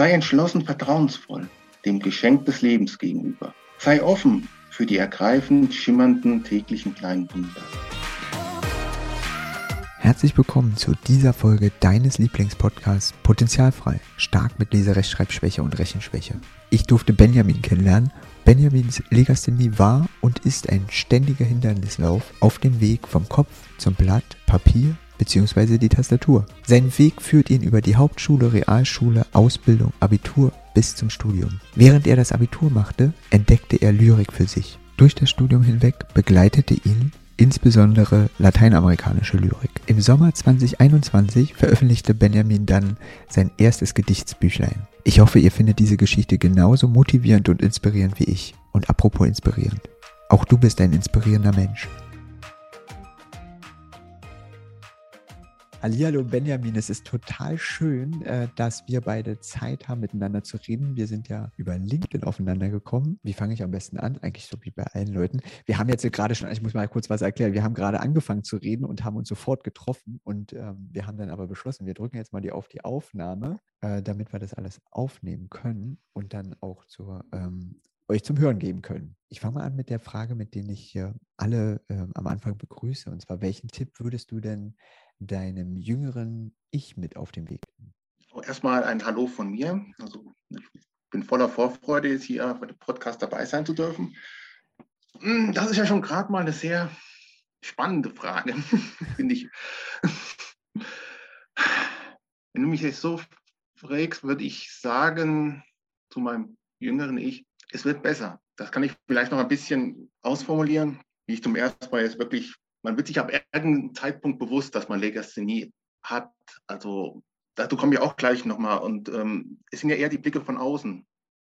Sei entschlossen vertrauensvoll dem Geschenk des Lebens gegenüber. Sei offen für die ergreifend schimmernden täglichen kleinen Wunder. Herzlich willkommen zu dieser Folge deines Lieblingspodcasts Potenzialfrei, stark mit Leserechtschreibschwäche und Rechenschwäche. Ich durfte Benjamin kennenlernen. Benjamins Legasthenie war und ist ein ständiger Hindernislauf auf dem Weg vom Kopf zum Blatt, Papier bzw. die Tastatur. Sein Weg führt ihn über die Hauptschule, Realschule, Ausbildung, Abitur bis zum Studium. Während er das Abitur machte, entdeckte er Lyrik für sich. Durch das Studium hinweg begleitete ihn insbesondere lateinamerikanische Lyrik. Im Sommer 2021 veröffentlichte Benjamin dann sein erstes Gedichtsbüchlein. Ich hoffe, ihr findet diese Geschichte genauso motivierend und inspirierend wie ich. Und apropos inspirierend, auch du bist ein inspirierender Mensch. Hallihallo Benjamin, es ist total schön, äh, dass wir beide Zeit haben, miteinander zu reden. Wir sind ja über LinkedIn aufeinander gekommen. Wie fange ich am besten an? Eigentlich so wie bei allen Leuten. Wir haben jetzt gerade schon, ich muss mal kurz was erklären, wir haben gerade angefangen zu reden und haben uns sofort getroffen und ähm, wir haben dann aber beschlossen, wir drücken jetzt mal die auf die Aufnahme, äh, damit wir das alles aufnehmen können und dann auch zur ähm, euch zum Hören geben können. Ich fange mal an mit der Frage, mit der ich hier alle äh, am Anfang begrüße. Und zwar, welchen Tipp würdest du denn deinem jüngeren Ich mit auf den Weg? Erstmal ein Hallo von mir. Also ich bin voller Vorfreude, jetzt hier bei dem Podcast dabei sein zu dürfen. Hm, das ist ja schon gerade mal eine sehr spannende Frage, finde ich. Wenn du mich jetzt so fragst, würde ich sagen zu meinem jüngeren Ich, es wird besser. Das kann ich vielleicht noch ein bisschen ausformulieren, wie ich zum ersten Mal jetzt wirklich man wird sich ab irgendeinem Zeitpunkt bewusst, dass man Legasthenie hat. Also dazu komme ich auch gleich nochmal. Und ähm, es sind ja eher die Blicke von außen,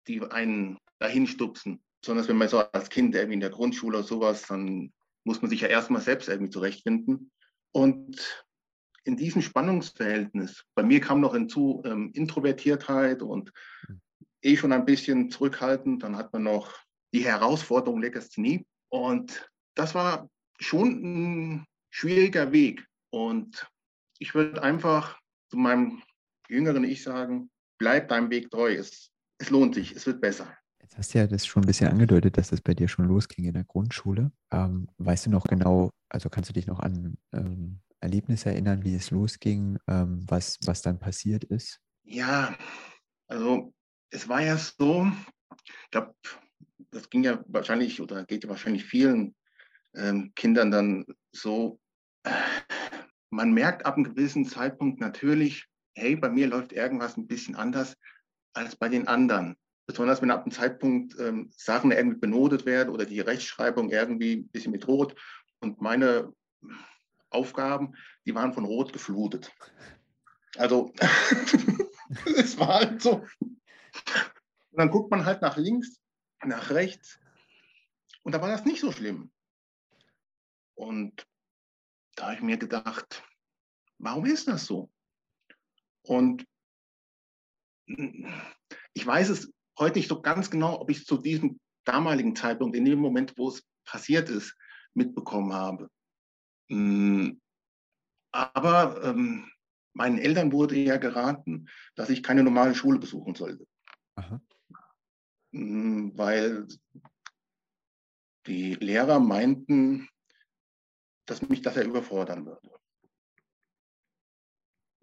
die einen dahin stupsen. Besonders wenn man so als Kind irgendwie in der Grundschule oder sowas, dann muss man sich ja erstmal selbst irgendwie zurechtfinden. Und in diesem Spannungsverhältnis, bei mir kam noch hinzu ähm, Introvertiertheit und eh schon ein bisschen zurückhaltend. Dann hat man noch die Herausforderung Legasthenie. Und das war schon ein schwieriger Weg. Und ich würde einfach zu meinem jüngeren Ich sagen, bleib deinem Weg treu. Es, es lohnt sich, es wird besser. Jetzt hast du ja das schon ein bisschen angedeutet, dass das bei dir schon losging in der Grundschule. Ähm, weißt du noch genau, also kannst du dich noch an ähm, Erlebnisse erinnern, wie es losging, ähm, was, was dann passiert ist? Ja, also es war ja so, ich glaube, das ging ja wahrscheinlich oder geht ja wahrscheinlich vielen ähm, Kindern dann so, man merkt ab einem gewissen Zeitpunkt natürlich, hey, bei mir läuft irgendwas ein bisschen anders als bei den anderen. Besonders wenn ab einem Zeitpunkt ähm, Sachen irgendwie benotet werden oder die Rechtschreibung irgendwie ein bisschen mit Rot. Und meine Aufgaben, die waren von Rot geflutet. Also es war halt so. Und dann guckt man halt nach links, nach rechts. Und da war das nicht so schlimm. Und da habe ich mir gedacht, warum ist das so? Und ich weiß es heute nicht so ganz genau, ob ich es zu diesem damaligen Zeitpunkt, in dem Moment, wo es passiert ist, mitbekommen habe. Hm, aber ähm, meinen Eltern wurde ja geraten, dass ich keine normale Schule besuchen sollte. Aha. Hm, weil die Lehrer meinten, dass mich das ja überfordern würde.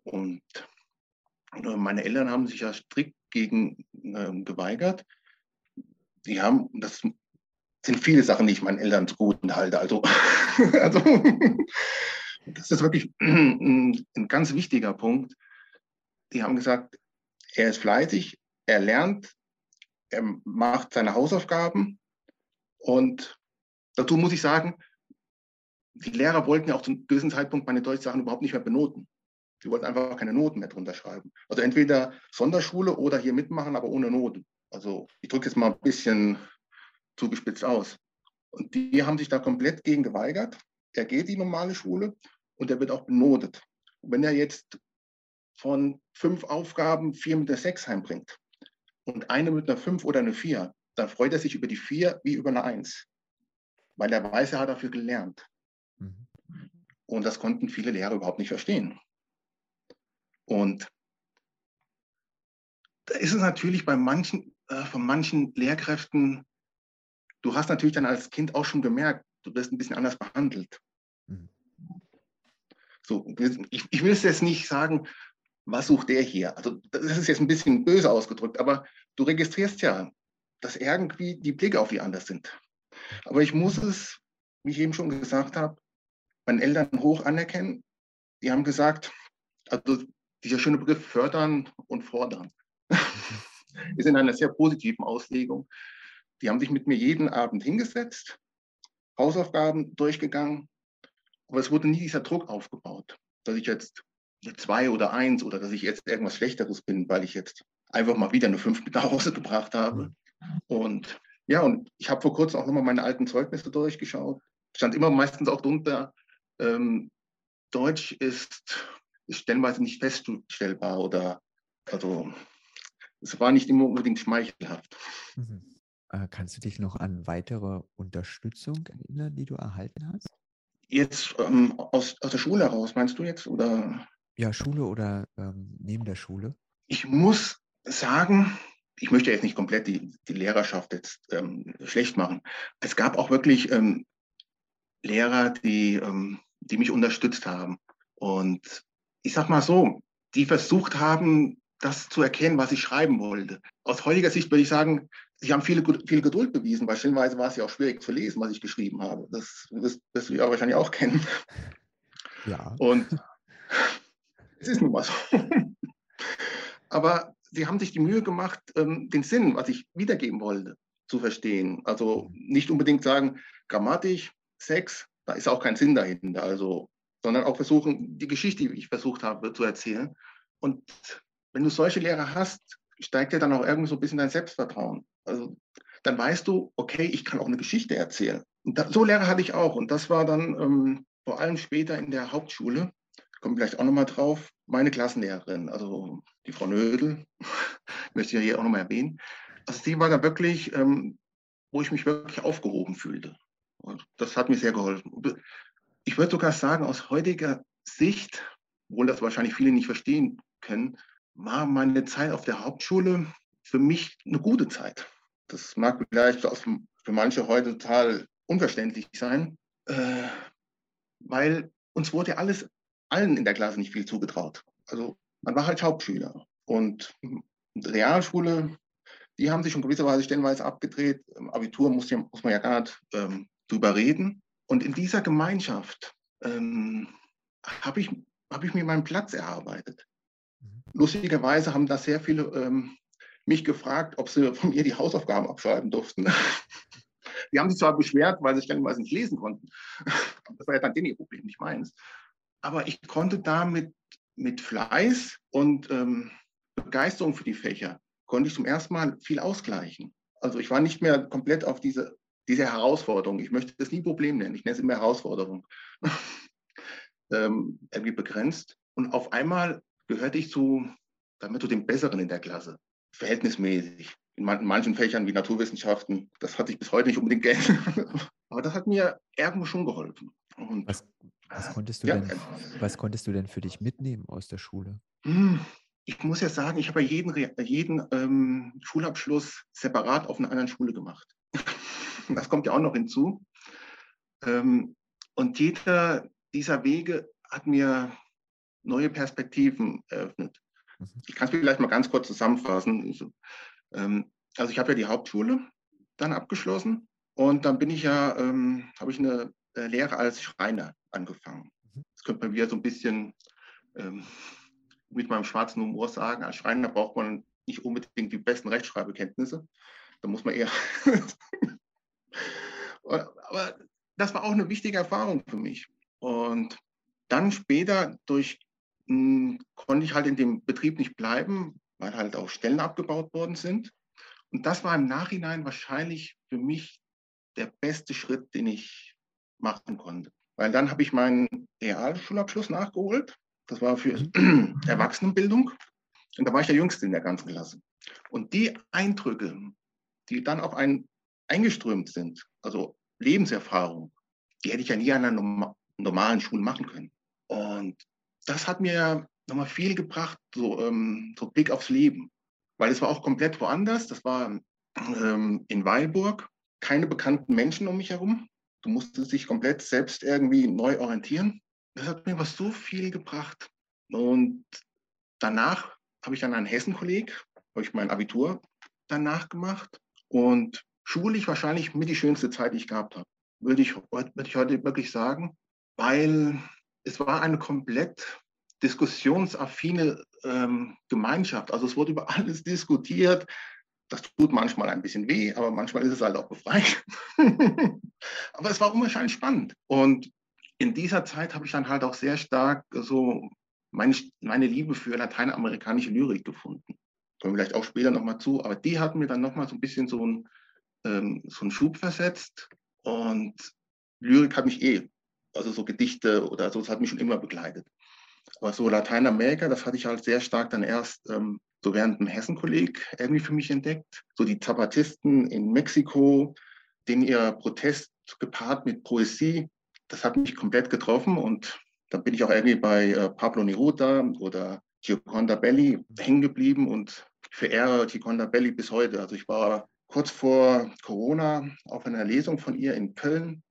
Und äh, meine Eltern haben sich ja strikt gegen äh, geweigert. Die haben, das sind viele Sachen, die ich meinen Eltern zugute halte. Also, also das ist wirklich ein ganz wichtiger Punkt. Die haben gesagt, er ist fleißig, er lernt, er macht seine Hausaufgaben und dazu muss ich sagen, die Lehrer wollten ja auch zu einem gewissen Zeitpunkt meine Deutschsachen überhaupt nicht mehr benoten. Sie wollten einfach keine Noten mehr drunter schreiben. Also entweder Sonderschule oder hier mitmachen, aber ohne Noten. Also ich drücke jetzt mal ein bisschen zugespitzt aus. Und die haben sich da komplett gegen geweigert. Er geht die normale Schule und er wird auch benotet. Und wenn er jetzt von fünf Aufgaben vier mit der sechs heimbringt und eine mit einer fünf oder einer vier, dann freut er sich über die vier wie über eine eins. Weil er weiß, er hat dafür gelernt. Mhm. Und das konnten viele Lehrer überhaupt nicht verstehen. Und da ist es natürlich bei manchen, äh, von manchen Lehrkräften, du hast natürlich dann als Kind auch schon gemerkt, du wirst ein bisschen anders behandelt. Mhm. So, ich, ich will es jetzt nicht sagen, was sucht der hier? Also das ist jetzt ein bisschen böse ausgedrückt, aber du registrierst ja, dass irgendwie die Blicke auf die anders sind. Aber ich muss es, wie ich eben schon gesagt habe, meinen Eltern hoch anerkennen. Die haben gesagt, also dieser schöne Begriff fördern und fordern ist in einer sehr positiven Auslegung. Die haben sich mit mir jeden Abend hingesetzt, Hausaufgaben durchgegangen, aber es wurde nie dieser Druck aufgebaut, dass ich jetzt zwei oder eins oder dass ich jetzt irgendwas Schlechteres bin, weil ich jetzt einfach mal wieder eine fünf mit nach Hause gebracht habe. Und ja, und ich habe vor kurzem auch nochmal meine alten Zeugnisse durchgeschaut. Stand immer meistens auch drunter, ähm, Deutsch ist, stellenweise nicht feststellbar oder also es war nicht immer unbedingt schmeichelhaft. Mhm. Äh, kannst du dich noch an weitere Unterstützung erinnern, die du erhalten hast? Jetzt ähm, aus, aus der Schule heraus, meinst du jetzt? Oder? Ja, Schule oder ähm, neben der Schule? Ich muss sagen, ich möchte jetzt nicht komplett die, die Lehrerschaft jetzt ähm, schlecht machen. Es gab auch wirklich ähm, Lehrer, die, ähm, die mich unterstützt haben. Und ich sag mal so, die versucht haben, das zu erkennen, was ich schreiben wollte. Aus heutiger Sicht würde ich sagen, sie haben viele, viel Geduld bewiesen, weil stellenweise war es ja auch schwierig zu lesen, was ich geschrieben habe. Das wirst, du ja wahrscheinlich auch kennen. Ja. Und es ist nun mal so. Aber sie haben sich die Mühe gemacht, ähm, den Sinn, was ich wiedergeben wollte, zu verstehen. Also nicht unbedingt sagen, grammatisch, Sex, da ist auch kein Sinn dahinter. Also, sondern auch versuchen, die Geschichte, die ich versucht habe zu erzählen. Und wenn du solche Lehrer hast, steigt ja dann auch irgendwie so ein bisschen dein Selbstvertrauen. Also dann weißt du, okay, ich kann auch eine Geschichte erzählen. Und da, so Lehrer hatte ich auch. Und das war dann ähm, vor allem später in der Hauptschule, kommen vielleicht auch nochmal drauf, meine Klassenlehrerin, also die Frau Nödel, möchte ich ja hier auch nochmal erwähnen. Also sie war da wirklich, ähm, wo ich mich wirklich aufgehoben fühlte. Und das hat mir sehr geholfen. Ich würde sogar sagen, aus heutiger Sicht, obwohl das wahrscheinlich viele nicht verstehen können, war meine Zeit auf der Hauptschule für mich eine gute Zeit. Das mag vielleicht für manche heute total unverständlich sein, äh, weil uns wurde alles, allen in der Klasse nicht viel zugetraut. Also man war halt Hauptschüler. Und Realschule, die haben sich schon gewisserweise stellenweise abgedreht. Im Abitur muss, muss man ja gar nicht ähm, drüber reden. Und in dieser Gemeinschaft ähm, habe ich, hab ich mir meinen Platz erarbeitet. Mhm. Lustigerweise haben da sehr viele ähm, mich gefragt, ob sie von mir die Hausaufgaben abschreiben durften. die haben sich zwar beschwert, weil sie stellenweise nicht lesen konnten. Das war ja dann denen ihr Problem, nicht meins. Aber ich konnte da mit, mit Fleiß und ähm, Begeisterung für die Fächer, konnte ich zum ersten Mal viel ausgleichen. Also ich war nicht mehr komplett auf diese, diese Herausforderung. Ich möchte das nie Problem nennen. Ich nenne es immer Herausforderung. ähm, irgendwie begrenzt. Und auf einmal gehörte ich zu, damit zu den Besseren in der Klasse. Verhältnismäßig. In manchen Fächern wie Naturwissenschaften, das hatte ich bis heute nicht unbedingt gern. Aber das hat mir irgendwo schon geholfen. Und, was, was, konntest du ja, denn, was konntest du denn für dich mitnehmen aus der Schule? Hm, ich muss ja sagen, ich habe ja jeden, jeden ähm, Schulabschluss separat auf einer anderen Schule gemacht. das kommt ja auch noch hinzu. Ähm, und jeder dieser Wege hat mir neue Perspektiven eröffnet. Mhm. Ich kann es vielleicht mal ganz kurz zusammenfassen. Also, ähm, also ich habe ja die Hauptschule dann abgeschlossen und dann bin ich ja, ähm, habe ich eine äh, Lehre als Schreiner angefangen. Mhm. Das könnte man wieder so ein bisschen mit meinem schwarzen Humor sagen. Als Schreiner braucht man nicht unbedingt die besten Rechtschreibekenntnisse. Da muss man eher. Aber das war auch eine wichtige Erfahrung für mich. Und dann später durch hm, konnte ich halt in dem Betrieb nicht bleiben, weil halt auch Stellen abgebaut worden sind. Und das war im Nachhinein wahrscheinlich für mich der beste Schritt, den ich machen konnte. Weil dann habe ich meinen Realschulabschluss nachgeholt. Das war für mhm. Erwachsenenbildung. Und da war ich der Jüngste in der ganzen Klasse. Und die Eindrücke, die dann auf einen eingeströmt sind, also Lebenserfahrung, die hätte ich ja nie an einer normalen Schule machen können. Und das hat mir nochmal viel gebracht, so, ähm, so Blick aufs Leben. weil es war auch komplett woanders. Das war ähm, in Weilburg, keine bekannten Menschen um mich herum. Du musstest dich komplett selbst irgendwie neu orientieren. Das hat mir was so viel gebracht. Und danach habe ich dann einen Hessen-Kolleg, habe ich mein Abitur danach gemacht und schulisch wahrscheinlich mit die schönste Zeit, die ich gehabt habe, würde ich, würde ich heute wirklich sagen, weil es war eine komplett diskussionsaffine ähm, Gemeinschaft. Also es wurde über alles diskutiert. Das tut manchmal ein bisschen weh, aber manchmal ist es halt auch befreiend. aber es war unwahrscheinlich spannend. Und in dieser Zeit habe ich dann halt auch sehr stark so meine, meine Liebe für lateinamerikanische Lyrik gefunden. Kommen vielleicht auch später nochmal zu, aber die hat mir dann nochmal so ein bisschen so, ein, ähm, so einen Schub versetzt. Und Lyrik hat mich eh, also so Gedichte oder so, das hat mich schon immer begleitet. Aber so Lateinamerika, das hatte ich halt sehr stark dann erst ähm, so während dem Hessen-Kolleg irgendwie für mich entdeckt. So die Zapatisten in Mexiko, den ihr Protest gepaart mit Poesie, das hat mich komplett getroffen und da bin ich auch irgendwie bei äh, Pablo Neruda oder Gioconda Belli hängen geblieben und verehre Gioconda Belli bis heute. Also ich war kurz vor Corona auf einer Lesung von ihr in Köln.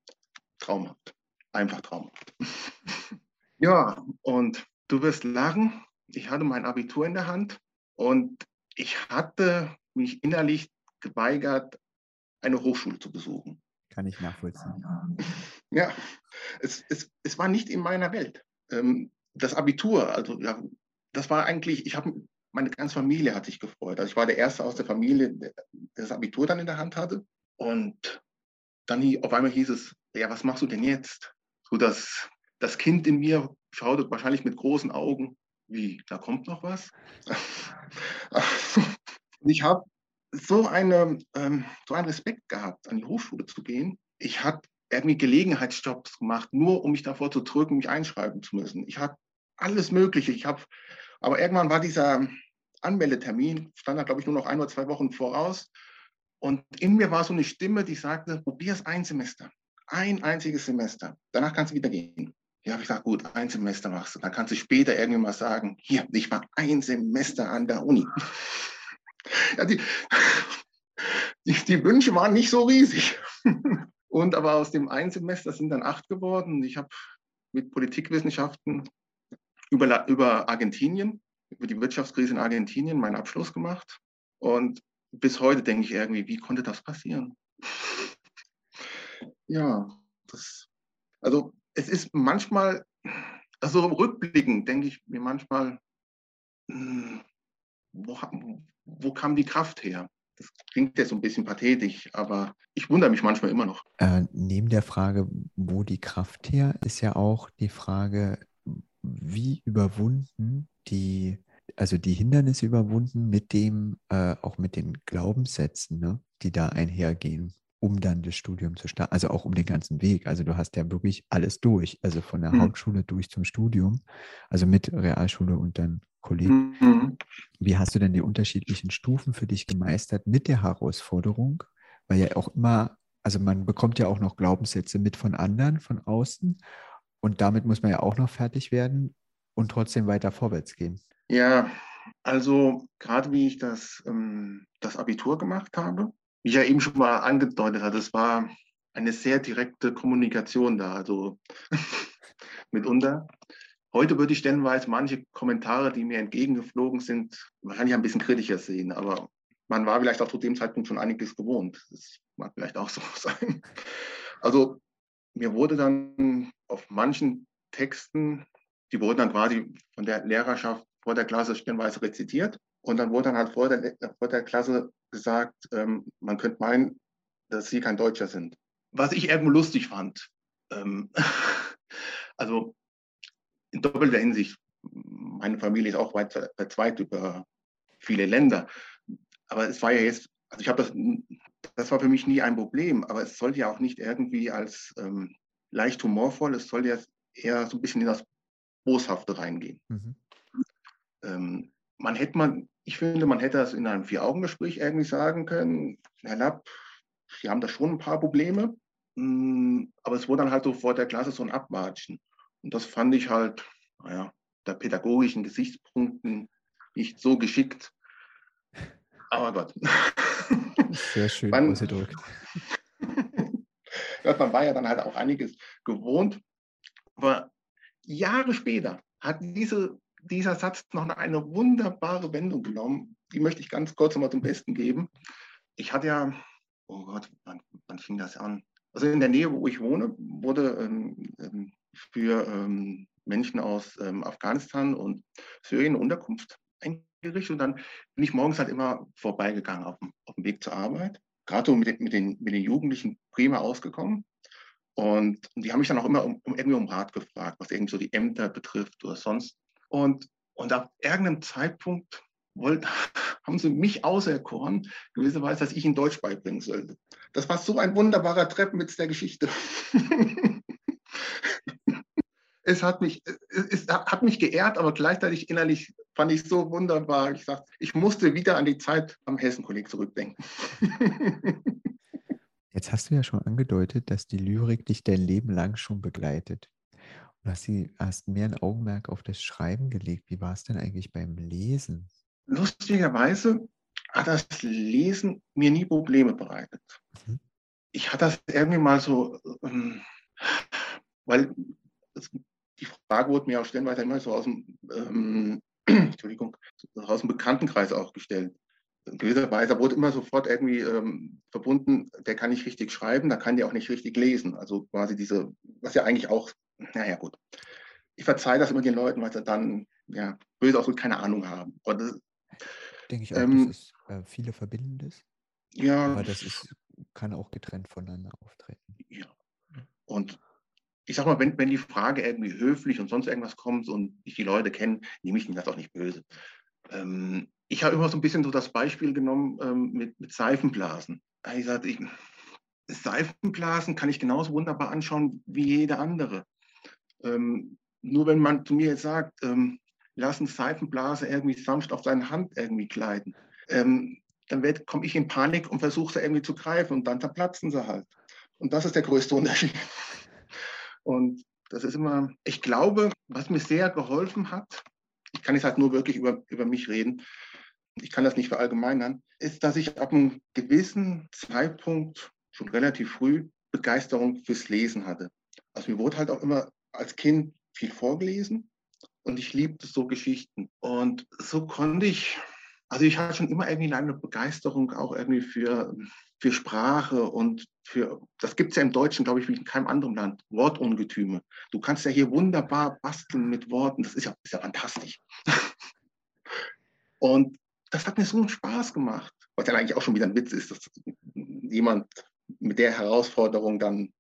Traumhaft. Einfach traumhaft. ja, und du wirst lachen. Ich hatte mein Abitur in der Hand und ich hatte mich innerlich geweigert, eine Hochschule zu besuchen. Kann ich nachvollziehen. Ja, es, es, es war nicht in meiner Welt. Ähm, das Abitur, also das war eigentlich, ich habe, meine ganze Familie hat sich gefreut. Also ich war der Erste aus der Familie, der das Abitur dann in der Hand hatte. Und dann auf einmal hieß es, ja, was machst du denn jetzt? So das, das Kind in mir schaute wahrscheinlich mit großen Augen, wie, da kommt noch was? Ich habe so, eine, ähm, so einen Respekt gehabt, an die Hochschule zu gehen. Ich habe irgendwie Gelegenheitsjobs gemacht, nur um mich davor zu drücken, mich einschreiben zu müssen. Ich habe alles Mögliche. Ich habe, aber irgendwann war dieser Anmeldetermin, stand da, glaube ich, nur noch ein oder zwei Wochen voraus. Und in mir war so eine Stimme, die sagte, probier es ein Semester. Ein einziges Semester. Danach kannst du wieder gehen. Ja, habe ich gesagt, gut, ein Semester machst du. Dann kannst du später irgendwann mal sagen, hier, ich war ein Semester an der Uni. ja, die, die, die Wünsche waren nicht so riesig. Und aber aus dem einen Semester sind dann acht geworden. Ich habe mit Politikwissenschaften über, über Argentinien, über die Wirtschaftskrise in Argentinien meinen Abschluss gemacht. Und bis heute denke ich irgendwie, wie konnte das passieren? Ja, das, also es ist manchmal, also rückblickend denke ich mir manchmal, hm, wo, wo kam die Kraft her? Das klingt jetzt so ein bisschen pathetisch, aber ich wundere mich manchmal immer noch. Äh, neben der Frage, wo die Kraft her, ist ja auch die Frage, wie überwunden die, also die Hindernisse überwunden mit dem, äh, auch mit den Glaubenssätzen, ne, die da einhergehen, um dann das Studium zu starten, also auch um den ganzen Weg. Also du hast ja wirklich alles durch, also von der mhm. Hauptschule durch zum Studium, also mit Realschule und dann Kolleg. Mhm. Wie hast du denn die unterschiedlichen Stufen für dich gemeistert mit der Herausforderung? Weil ja auch immer, also man bekommt ja auch noch Glaubenssätze mit von anderen, von außen. Und damit muss man ja auch noch fertig werden und trotzdem weiter vorwärts gehen. Ja, also gerade wie ich das, ähm, das Abitur gemacht habe, wie ich ja eben schon mal angedeutet hatte, es war eine sehr direkte Kommunikation da. Also mitunter Heute würde ich stellenweise manche Kommentare, die mir entgegengeflogen sind, wahrscheinlich ein bisschen kritischer sehen, aber man war vielleicht auch zu dem Zeitpunkt schon einiges gewohnt. Das mag vielleicht auch so sein. Also mir wurde dann auf manchen Texten, die wurden dann quasi von der Lehrerschaft vor der Klasse stellenweise rezitiert. Und dann wurde dann halt vor der, vor der Klasse gesagt, ähm, man könnte meinen, dass sie kein Deutscher sind. Was ich irgendwo lustig fand. Ähm, also in doppelter Hinsicht. Meine Familie ist auch weit verzweigt über viele Länder. Aber es war ja jetzt, also ich habe das, das war für mich nie ein Problem, aber es sollte ja auch nicht irgendwie als ähm, leicht humorvoll, es soll ja eher so ein bisschen in das Boshafte reingehen. Mhm. Ähm, man hätte man, ich finde, man hätte das in einem Vier-Augen-Gespräch irgendwie sagen können, Herr Lapp, Sie haben da schon ein paar Probleme, mm, aber es wurde dann halt so vor der Klasse so ein Abwatschen. Und das fand ich halt, naja, der pädagogischen Gesichtspunkten nicht so geschickt. Aber Gott. Sehr schön man, ausgedrückt. man war ja dann halt auch einiges gewohnt. Aber Jahre später hat diese, dieser Satz noch eine wunderbare Wendung genommen. Die möchte ich ganz kurz nochmal zum Besten geben. Ich hatte ja, oh Gott, wann, wann fing das an? Also in der Nähe, wo ich wohne, wurde ähm, ähm für ähm, Menschen aus ähm, Afghanistan und Syrien eine Unterkunft eingerichtet. Und dann bin ich morgens halt immer vorbeigegangen auf dem, auf dem Weg zur Arbeit. Gerade so mit, mit, den, mit den Jugendlichen prima ausgekommen. Und die haben mich dann auch immer um, irgendwie um Rat gefragt, was irgendwie so die Ämter betrifft oder sonst. Und, und ab irgendeinem Zeitpunkt wollt, haben sie mich auserkoren, gewisserweise, dass ich ihnen Deutsch beibringen sollte. Das war so ein wunderbarer Treppenwitz der Geschichte. es hat mich, es hat mich geehrt, aber gleichzeitig innerlich fand ich so wunderbar. Ich sagte, ich musste wieder an die Zeit am Hessenkolleg zurückdenken. Jetzt hast du ja schon angedeutet, dass die Lyrik dich dein Leben lang schon begleitet. Und hast, sie, hast mehr ein Augenmerk auf das Schreiben gelegt. Wie war es denn eigentlich beim Lesen? Lustigerweise hat das Lesen mir nie Probleme bereitet. Mhm. Ich hatte das irgendwie mal so, ähm, weil die Frage wurde mir auch stellenweise immer so aus dem, ähm, Entschuldigung, aus dem Bekanntenkreis auch gestellt. In gewisser Weise wurde immer sofort irgendwie ähm, verbunden, der kann nicht richtig schreiben, da kann der auch nicht richtig lesen. Also quasi diese, was ja eigentlich auch, naja gut. Ich verzeihe das immer den Leuten, weil sie dann ja, böse ausdrücken, keine Ahnung haben. Das, Denke ich auch, ähm, dass es äh, viele Verbindendes. Ja. Aber das ist, kann auch getrennt voneinander auftreten. Ja. Und ich sag mal, wenn, wenn die Frage irgendwie höflich und sonst irgendwas kommt und ich die Leute kenne, nehme ich mir das auch nicht böse. Ähm, ich habe immer so ein bisschen so das Beispiel genommen ähm, mit, mit Seifenblasen. Ich sagte, ich, Seifenblasen kann ich genauso wunderbar anschauen wie jede andere. Ähm, nur wenn man zu mir jetzt sagt, ähm, lass eine Seifenblase irgendwie sanft auf seine Hand irgendwie gleiten, ähm, dann komme ich in Panik und versuche sie irgendwie zu greifen und dann zerplatzen sie halt. Und das ist der größte Unterschied. Und das ist immer, ich glaube, was mir sehr geholfen hat, ich kann jetzt halt nur wirklich über, über mich reden, ich kann das nicht verallgemeinern, ist, dass ich ab einem gewissen Zeitpunkt schon relativ früh Begeisterung fürs Lesen hatte. Also mir wurde halt auch immer als Kind viel vorgelesen und ich liebte so Geschichten. Und so konnte ich, also ich hatte schon immer irgendwie eine Begeisterung auch irgendwie für für Sprache und für, das gibt es ja im Deutschen, glaube ich, wie in keinem anderen Land, Wortungetüme. Du kannst ja hier wunderbar basteln mit Worten, das ist ja, ist ja fantastisch. und das hat mir so einen Spaß gemacht, was ja eigentlich auch schon wieder ein Witz ist, dass jemand mit der Herausforderung dann,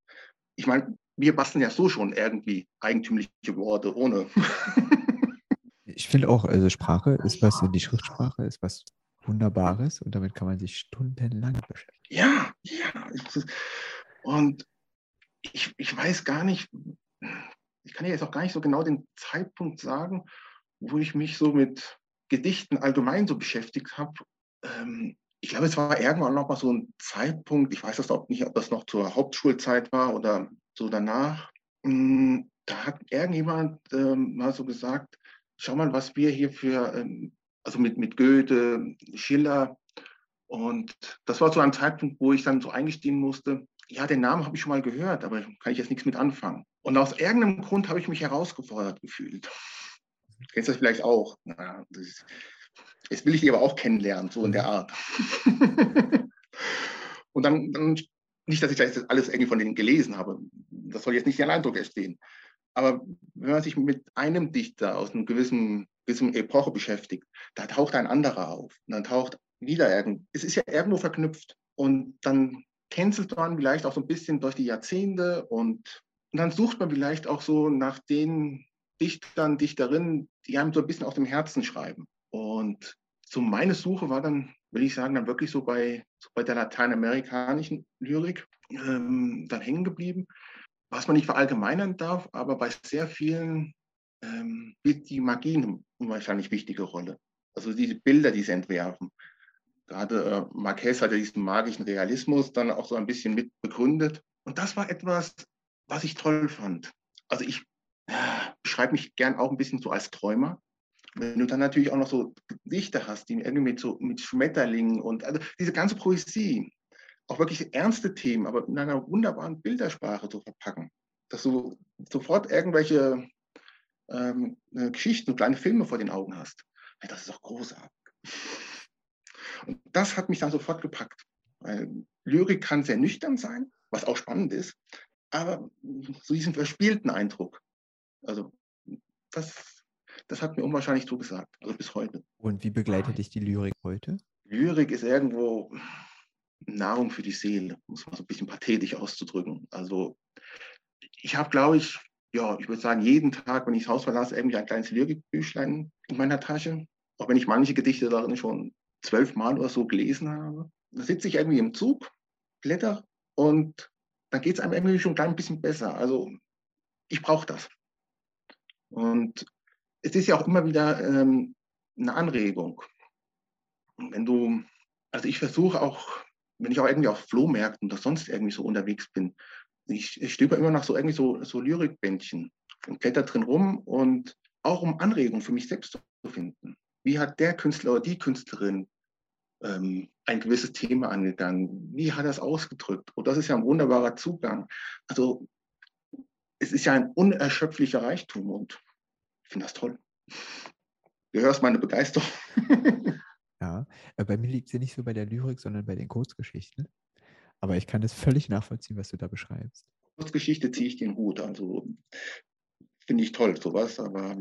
ich meine, wir basteln ja so schon irgendwie eigentümliche Worte ohne. ich finde auch, also Sprache ist was, die Schriftsprache ist was Wunderbares und damit kann man sich stundenlang beschäftigen. Ja, ja. Und ich, ich weiß gar nicht, ich kann ja jetzt auch gar nicht so genau den Zeitpunkt sagen, wo ich mich so mit Gedichten allgemein so beschäftigt habe. Ähm, ich glaube, es war irgendwann noch mal so ein Zeitpunkt, ich weiß das auch nicht, ob das noch zur Hauptschulzeit war oder so danach. Hm, da hat irgendjemand ähm, mal so gesagt, schau mal, was wir hier für ähm, also mit, mit Goethe, Schiller. Und das war so ein Zeitpunkt, wo ich dann so eingestehen musste, ja, den Namen habe ich schon mal gehört, aber kann ich jetzt nichts mit anfangen. Und aus irgendeinem Grund habe ich mich herausgefordert gefühlt. Du kennst das vielleicht auch. Na, das, jetzt will ich die aber auch kennenlernen, so in der Art. Und dann, dann, nicht, dass ich das alles irgendwie von denen gelesen habe. Das soll jetzt nicht den Eindruck entstehen. Aber wenn man sich mit einem Dichter aus einem gewissen gewissen Epoche beschäftigt, da taucht ein anderer auf. Und dann taucht wieder irgend, es ist ja irgendwo verknüpft. Und dann tänzelt man vielleicht auch so ein bisschen durch die Jahrzehnte und, und dann sucht man vielleicht auch so nach den Dichtern, Dichterinnen, die einem so ein bisschen aus dem Herzen schreiben. Und so meine Suche war dann, will ich sagen, dann wirklich so bei, so bei der lateinamerikanischen Lyrik ähm, dann hängen geblieben. Was man nicht verallgemeinern darf, aber bei sehr vielen ähm, spielt die Magie eine unwahrscheinlich wichtige Rolle. Also diese Bilder, die sie entwerfen. Gerade äh, Marquez hat ja diesen magischen Realismus dann auch so ein bisschen mit begründet. Und das war etwas, was ich toll fand. Also ich beschreibe mich gern auch ein bisschen so als Träumer. wenn du dann natürlich auch noch so Gedichte hast, die irgendwie mit so mit Schmetterlingen und also diese ganze Poesie, auch wirklich ernste Themen, aber in einer wunderbaren Bildersprache zu verpacken, dass du sofort irgendwelche ähm, äh, Geschichten, kleine Filme vor den Augen hast. Das ist auch großartig. Und das hat mich dann sofort gepackt. Weil Lyrik kann sehr nüchtern sein, was auch spannend ist, aber so diesen verspielten Eindruck. Also das, das hat mir unwahrscheinlich zugesagt, also bis heute. Und wie begleitet dich die Lyrik heute? Lyrik ist irgendwo Nahrung für die Seele, muss man so ein bisschen pathetisch auszudrücken. Also ich habe, glaube ich, ja, ich würde sagen, jeden Tag, wenn ich das Haus verlasse, irgendwie ein kleines Lyrikbüchlein in meiner Tasche. Auch wenn ich manche Gedichte darin schon zwölfmal oder so gelesen habe. Da sitze ich irgendwie im Zug, blätter und dann geht es einem irgendwie schon ein klein bisschen besser. Also ich brauche das. Und es ist ja auch immer wieder ähm, eine Anregung. Wenn du, also ich versuche auch, wenn ich auch irgendwie auf Flohmärkten oder sonst irgendwie so unterwegs bin, ich, ich stöber immer nach so irgendwie so, so Lyrikbändchen und blätter drin rum und auch um Anregungen für mich selbst zu finden. Wie hat der Künstler oder die Künstlerin ähm, ein gewisses Thema angegangen? Wie hat er es ausgedrückt? Und das ist ja ein wunderbarer Zugang. Also es ist ja ein unerschöpflicher Reichtum und ich finde das toll. Du hörst meine Begeisterung. ja, äh, bei mir liegt sie nicht so bei der Lyrik, sondern bei den Kurzgeschichten. Aber ich kann das völlig nachvollziehen, was du da beschreibst. Kurzgeschichte ziehe ich den Hut. Also finde ich toll, sowas. Aber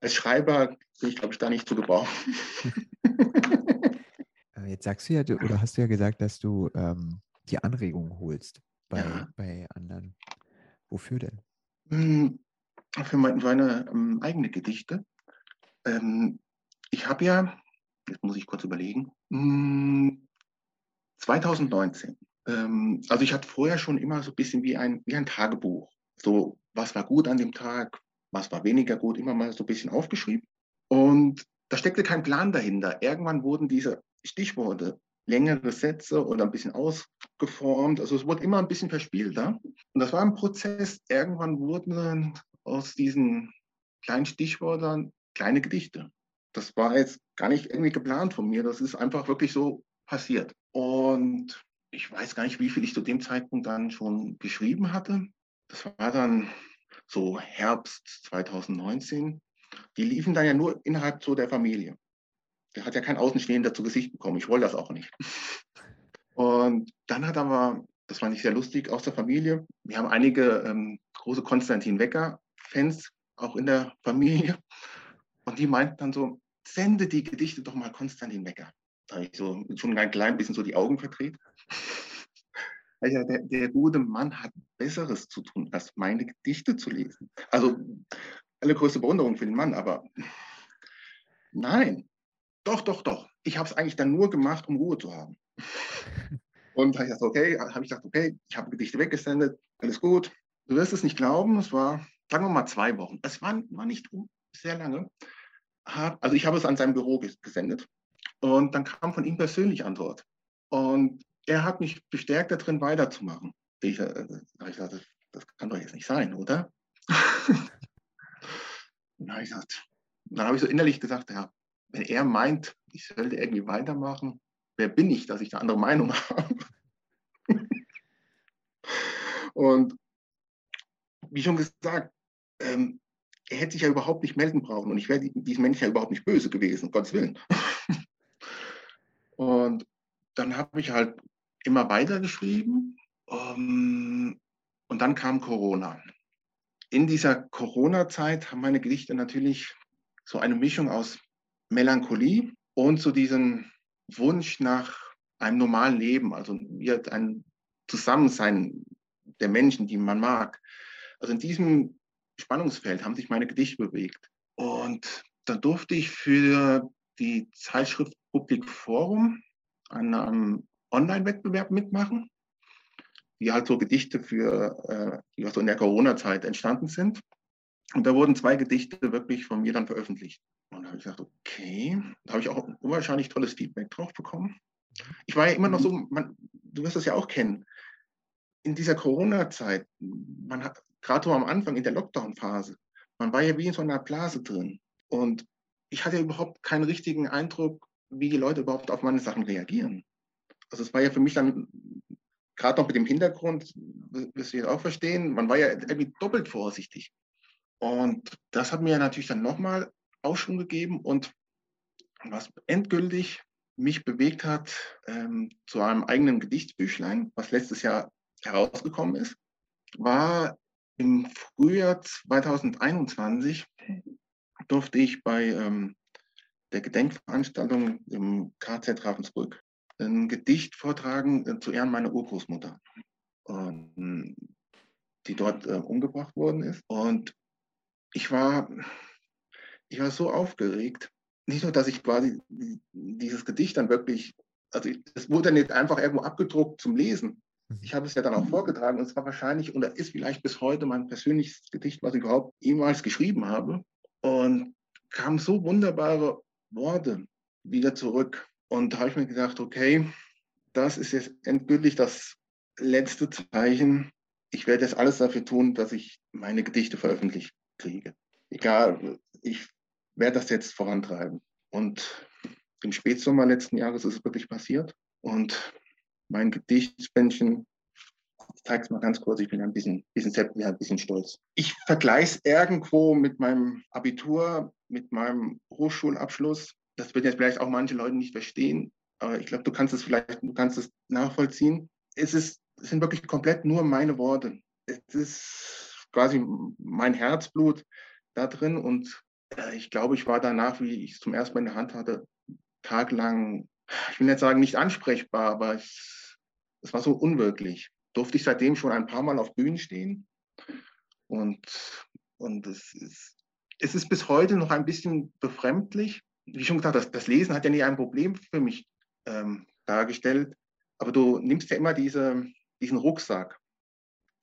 als Schreiber bin ich, glaube ich, da nicht zu gebrauchen. Äh, jetzt sagst du ja, oder hast du ja gesagt, dass du ähm, die Anregungen holst bei, ja. bei anderen. Wofür denn? Hm, für meine, ähm, eigene Gedichte. Ähm, ich habe ja, jetzt muss ich kurz überlegen, hm, 2019. Ähm, also ich hatte vorher schon immer so ein bisschen wie ein, wie ein Tagebuch. So, was war gut an dem Tag, was war weniger gut, immer mal so ein bisschen aufgeschrieben. Und da steckte kein Plan dahinter. Irgendwann wurden diese Stichworte längere Sätze oder ein bisschen ausgeformt. Also es wurde immer ein bisschen verspielter. Und das war ein Prozess. Irgendwann wurden aus diesen kleinen Stichworten kleine Gedichte. Das war jetzt gar nicht irgendwie geplant von mir. Das ist einfach wirklich so passiert. Und ich weiß gar nicht, wie viel ich zu dem Zeitpunkt dann schon geschrieben hatte. Das war dann so Herbst 2019. Die liefen dann ja nur innerhalb so der Familie. Der hat ja kein Außenstehender zu Gesicht bekommen. Ich wollte das auch nicht. Und dann hat aber, das fand ich sehr lustig, aus der Familie, wir haben einige ähm, große Konstantin Wecker-Fans auch in der Familie. Und die meinten dann so, sende die Gedichte doch mal Konstantin Wecker. Da habe ich so schon ein klein bisschen so die Augen verdreht. Also der, der gute Mann hat Besseres zu tun, als meine Gedichte zu lesen. Also alle größte Bewunderung für den Mann, aber nein, doch, doch, doch. Ich habe es eigentlich dann nur gemacht, um Ruhe zu haben. Und habe ich gesagt, okay, habe ich gesagt, okay, ich habe Gedichte weggesendet, alles gut. Du wirst es nicht glauben, es war, sagen wir mal, zwei Wochen. Es war, war nicht sehr lange. Also ich habe es an seinem Büro gesendet und dann kam von ihm persönlich Antwort. Und er hat mich bestärkt darin, weiterzumachen. Ich, äh, ich gesagt, das, kann doch jetzt nicht sein, oder? dann habe ich, gesagt, dann habe ich so innerlich gesagt, ja, wenn er meint, ich sollte irgendwie weitermachen, wer bin ich, dass ich eine andere Meinung habe? Und wie schon gesagt, ähm, er hätte sich ja überhaupt nicht melden brauchen und ich wäre diesem Menschen ja überhaupt nicht böse gewesen, um Gottes Willen. Und dann habe ich halt immer weiter geschrieben. Um, und dann kam Corona. In dieser Corona-Zeit haben meine Gedichte natürlich so eine Mischung aus Melancholie und zu diesem Wunsch nach einem normalen Leben, also ein Zusammensein der Menschen, die man mag. Also in diesem Spannungsfeld haben sich meine Gedichte bewegt. Und da durfte ich für die Zeitschrift Public Forum an einem Online-Wettbewerb mitmachen, die halt so Gedichte für, äh, die also in der Corona-Zeit entstanden sind. Und da wurden zwei Gedichte wirklich von mir dann veröffentlicht. Und da habe ich gesagt, okay, da habe ich auch unwahrscheinlich tolles Feedback drauf bekommen. Ich war ja immer noch so, man, du wirst das ja auch kennen, in dieser Corona-Zeit, man hat gerade so am Anfang in der Lockdown-Phase, man war ja wie in so einer Blase drin. Und ich hatte überhaupt keinen richtigen Eindruck, wie die Leute überhaupt auf meine Sachen reagieren. Also es war ja für mich dann gerade noch mit dem Hintergrund, wirst du jetzt auch verstehen, man war ja irgendwie doppelt vorsichtig. Und das hat mir natürlich dann nochmal Aufschwung gegeben und was endgültig mich bewegt hat ähm, zu einem eigenen Gedichtsbüchlein, was letztes Jahr herausgekommen ist, war im Frühjahr 2021 durfte ich bei ähm, der Gedenkveranstaltung im KZ Ravensbrück ein Gedicht vortragen äh, zu Ehren meiner Urgroßmutter, ähm, die dort äh, umgebracht worden ist. Und ich war, ich war so aufgeregt, nicht nur, dass ich quasi dieses Gedicht dann wirklich, also es wurde nicht einfach irgendwo abgedruckt zum Lesen. Mhm. Ich habe es ja dann auch vorgetragen und es war wahrscheinlich oder ist vielleicht bis heute mein persönliches Gedicht, was ich überhaupt jemals geschrieben habe. Und kamen so wunderbare Worte wieder zurück. Und da habe ich mir gedacht, okay, das ist jetzt endgültig das letzte Zeichen. Ich werde jetzt alles dafür tun, dass ich meine Gedichte veröffentlicht kriege. Egal, ich werde das jetzt vorantreiben. Und im Spätsommer letzten Jahres ist es wirklich passiert. Und mein Gedichtsbändchen, ich zeige es mal ganz kurz, ich bin ein bisschen, bisschen, ein bisschen stolz. Ich vergleiche es irgendwo mit meinem Abitur, mit meinem Hochschulabschluss. Das wird jetzt vielleicht auch manche Leute nicht verstehen, aber ich glaube, du kannst es vielleicht, du kannst es nachvollziehen. Es, ist, es sind wirklich komplett nur meine Worte. Es ist quasi mein Herzblut da drin und äh, ich glaube, ich war danach, wie ich es zum ersten Mal in der Hand hatte, tagelang, ich will nicht sagen nicht ansprechbar, aber es, es war so unwirklich. Durfte ich seitdem schon ein paar Mal auf Bühnen stehen und, und es, ist, es ist bis heute noch ein bisschen befremdlich. Wie schon gesagt, das, das Lesen hat ja nie ein Problem für mich ähm, dargestellt, aber du nimmst ja immer diese, diesen Rucksack,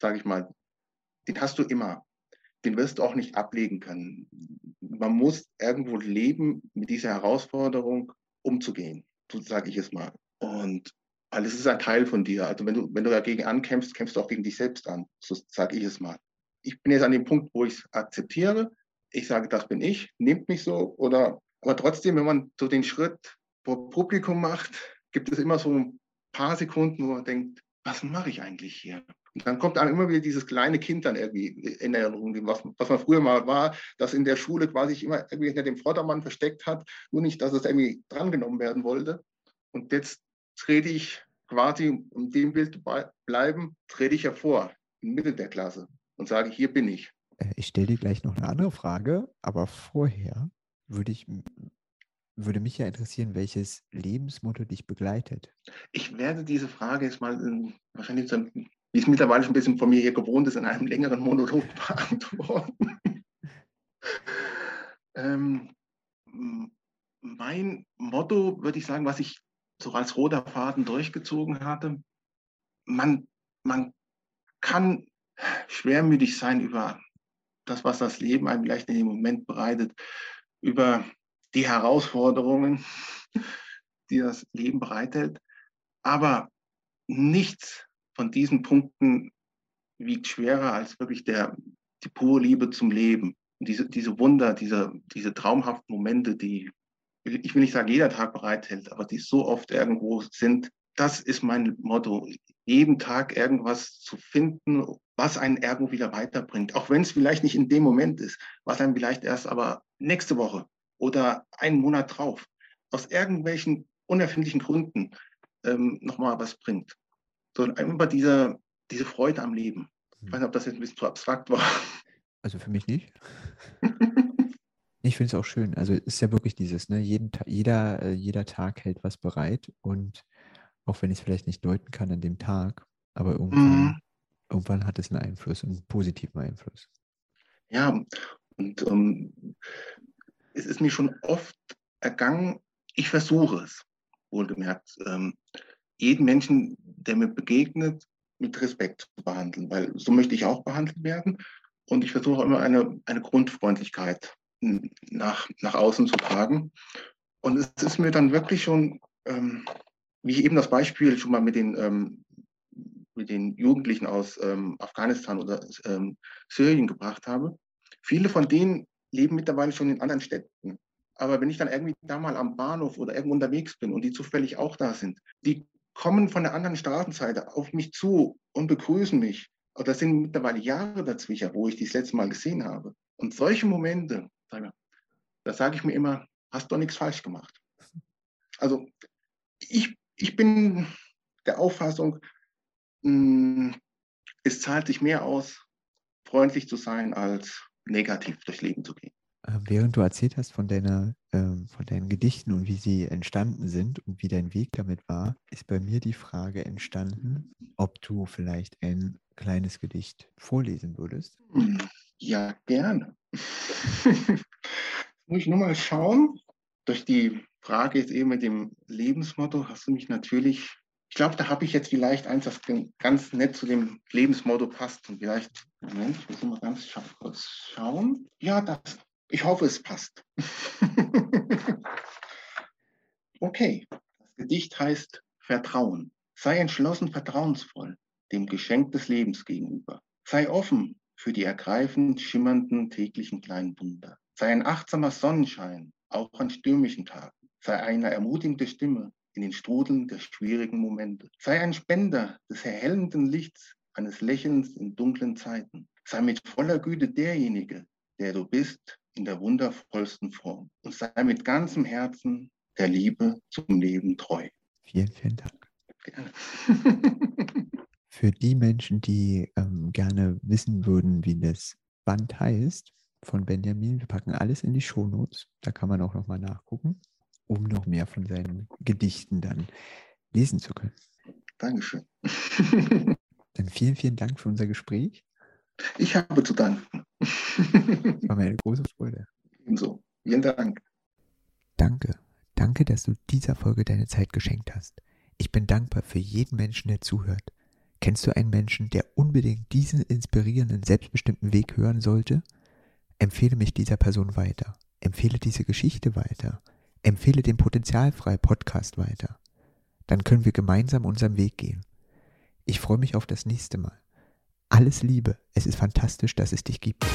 sage ich mal, den hast du immer den wirst du auch nicht ablegen können. Man muss irgendwo leben, mit dieser Herausforderung umzugehen, so sage ich es mal. Und alles ist ein Teil von dir. Also wenn du, wenn du dagegen ankämpfst, kämpfst du auch gegen dich selbst an, so sage ich es mal. Ich bin jetzt an dem Punkt, wo ich es akzeptiere. Ich sage, das bin ich, nehmt mich so. Oder, aber trotzdem, wenn man so den Schritt vor Publikum macht, gibt es immer so ein paar Sekunden, wo man denkt, was mache ich eigentlich hier? Und dann kommt dann immer wieder dieses kleine Kind dann irgendwie in Erinnerung, was, was man früher mal war, das in der Schule quasi sich immer irgendwie hinter dem Vordermann versteckt hat, nur nicht, dass es irgendwie drangenommen werden wollte. Und jetzt trete ich quasi, um dem Bild zu bleiben, trete ich hervor, in Mitte der Klasse und sage, hier bin ich. Äh, ich stelle dir gleich noch eine andere Frage, aber vorher würde ich würde mich ja interessieren, welches Lebensmotto dich begleitet. Ich werde diese Frage jetzt mal in, wahrscheinlich wie es mittlerweile schon ein bisschen von mir hier gewohnt ist, in einem längeren Monolog beantworten. ähm, mein Motto, würde ich sagen, was ich so als roter Faden durchgezogen hatte, man, man kann schwermütig sein über das, was das Leben einem vielleicht in dem Moment bereitet, über die Herausforderungen, die das Leben bereithält. Aber nichts von diesen Punkten wiegt schwerer als wirklich der, die pure Liebe zum Leben. Und diese, diese Wunder, diese, diese traumhaften Momente, die, ich will nicht sagen, jeder Tag bereithält, aber die so oft irgendwo sind, das ist mein Motto. Jeden Tag irgendwas zu finden, was einen irgendwo wieder weiterbringt. Auch wenn es vielleicht nicht in dem Moment ist, was einem vielleicht erst aber nächste Woche oder einen Monat drauf aus irgendwelchen unerfindlichen Gründen ähm, nochmal was bringt sondern einfach diese, diese Freude am Leben. Ich weiß nicht, ob das jetzt ein bisschen zu abstrakt war. Also für mich nicht. ich finde es auch schön. Also es ist ja wirklich dieses, ne, jeden jeder, äh, jeder Tag hält was bereit und auch wenn ich es vielleicht nicht deuten kann an dem Tag, aber irgendwann, mhm. irgendwann hat es einen Einfluss, einen positiven Einfluss. Ja, und ähm, es ist mir schon oft ergangen, ich versuche es, wohlgemerkt. Ähm, jeden Menschen, der mir begegnet, mit Respekt zu behandeln, weil so möchte ich auch behandelt werden. Und ich versuche immer eine, eine Grundfreundlichkeit nach, nach außen zu tragen. Und es ist mir dann wirklich schon, ähm, wie ich eben das Beispiel schon mal mit den, ähm, mit den Jugendlichen aus ähm, Afghanistan oder ähm, Syrien gebracht habe, viele von denen leben mittlerweile schon in anderen Städten. Aber wenn ich dann irgendwie da mal am Bahnhof oder irgendwo unterwegs bin und die zufällig auch da sind, die kommen von der anderen Straßenseite auf mich zu und begrüßen mich. Und das sind mittlerweile Jahre dazwischen, wo ich die das letzte Mal gesehen habe. Und solche Momente, da sage ich mir immer, hast du nichts falsch gemacht. Also ich, ich bin der Auffassung, hm, es zahlt sich mehr aus, freundlich zu sein, als negativ durchs Leben zu gehen. Ähm, während du erzählt hast von, deiner, ähm, von deinen Gedichten und wie sie entstanden sind und wie dein Weg damit war, ist bei mir die Frage entstanden, ob du vielleicht ein kleines Gedicht vorlesen würdest. Ja, gerne. Muss ich nur mal schauen. Durch die Frage jetzt eben mit dem Lebensmotto hast du mich natürlich ich glaube, da habe ich jetzt vielleicht eins, das ganz nett zu dem Lebensmotto passt. Und vielleicht, Moment, ich muss mal ganz kurz schauen. Ja, das, ich hoffe, es passt. okay, das Gedicht heißt Vertrauen. Sei entschlossen vertrauensvoll dem Geschenk des Lebens gegenüber. Sei offen für die ergreifend schimmernden täglichen kleinen Wunder. Sei ein achtsamer Sonnenschein, auch an stürmischen Tagen. Sei eine ermutigende Stimme in den Strudeln der schwierigen Momente. Sei ein Spender des erhellenden Lichts, eines Lächelns in dunklen Zeiten. Sei mit voller Güte derjenige, der du bist, in der wundervollsten Form. Und sei mit ganzem Herzen der Liebe zum Leben treu. Vielen, vielen Dank. Gerne. Für die Menschen, die ähm, gerne wissen würden, wie das Band heißt, von Benjamin, wir packen alles in die Shownotes. Da kann man auch nochmal nachgucken um noch mehr von seinen Gedichten dann lesen zu können. Dankeschön. Dann vielen, vielen Dank für unser Gespräch. Ich habe zu danken. War mir eine große Freude. Ebenso. Vielen Dank. Danke. Danke, dass du dieser Folge deine Zeit geschenkt hast. Ich bin dankbar für jeden Menschen, der zuhört. Kennst du einen Menschen, der unbedingt diesen inspirierenden, selbstbestimmten Weg hören sollte? Empfehle mich dieser Person weiter. Empfehle diese Geschichte weiter. Empfehle den Potenzialfrei Podcast weiter. Dann können wir gemeinsam unseren Weg gehen. Ich freue mich auf das nächste Mal. Alles Liebe, es ist fantastisch, dass es dich gibt.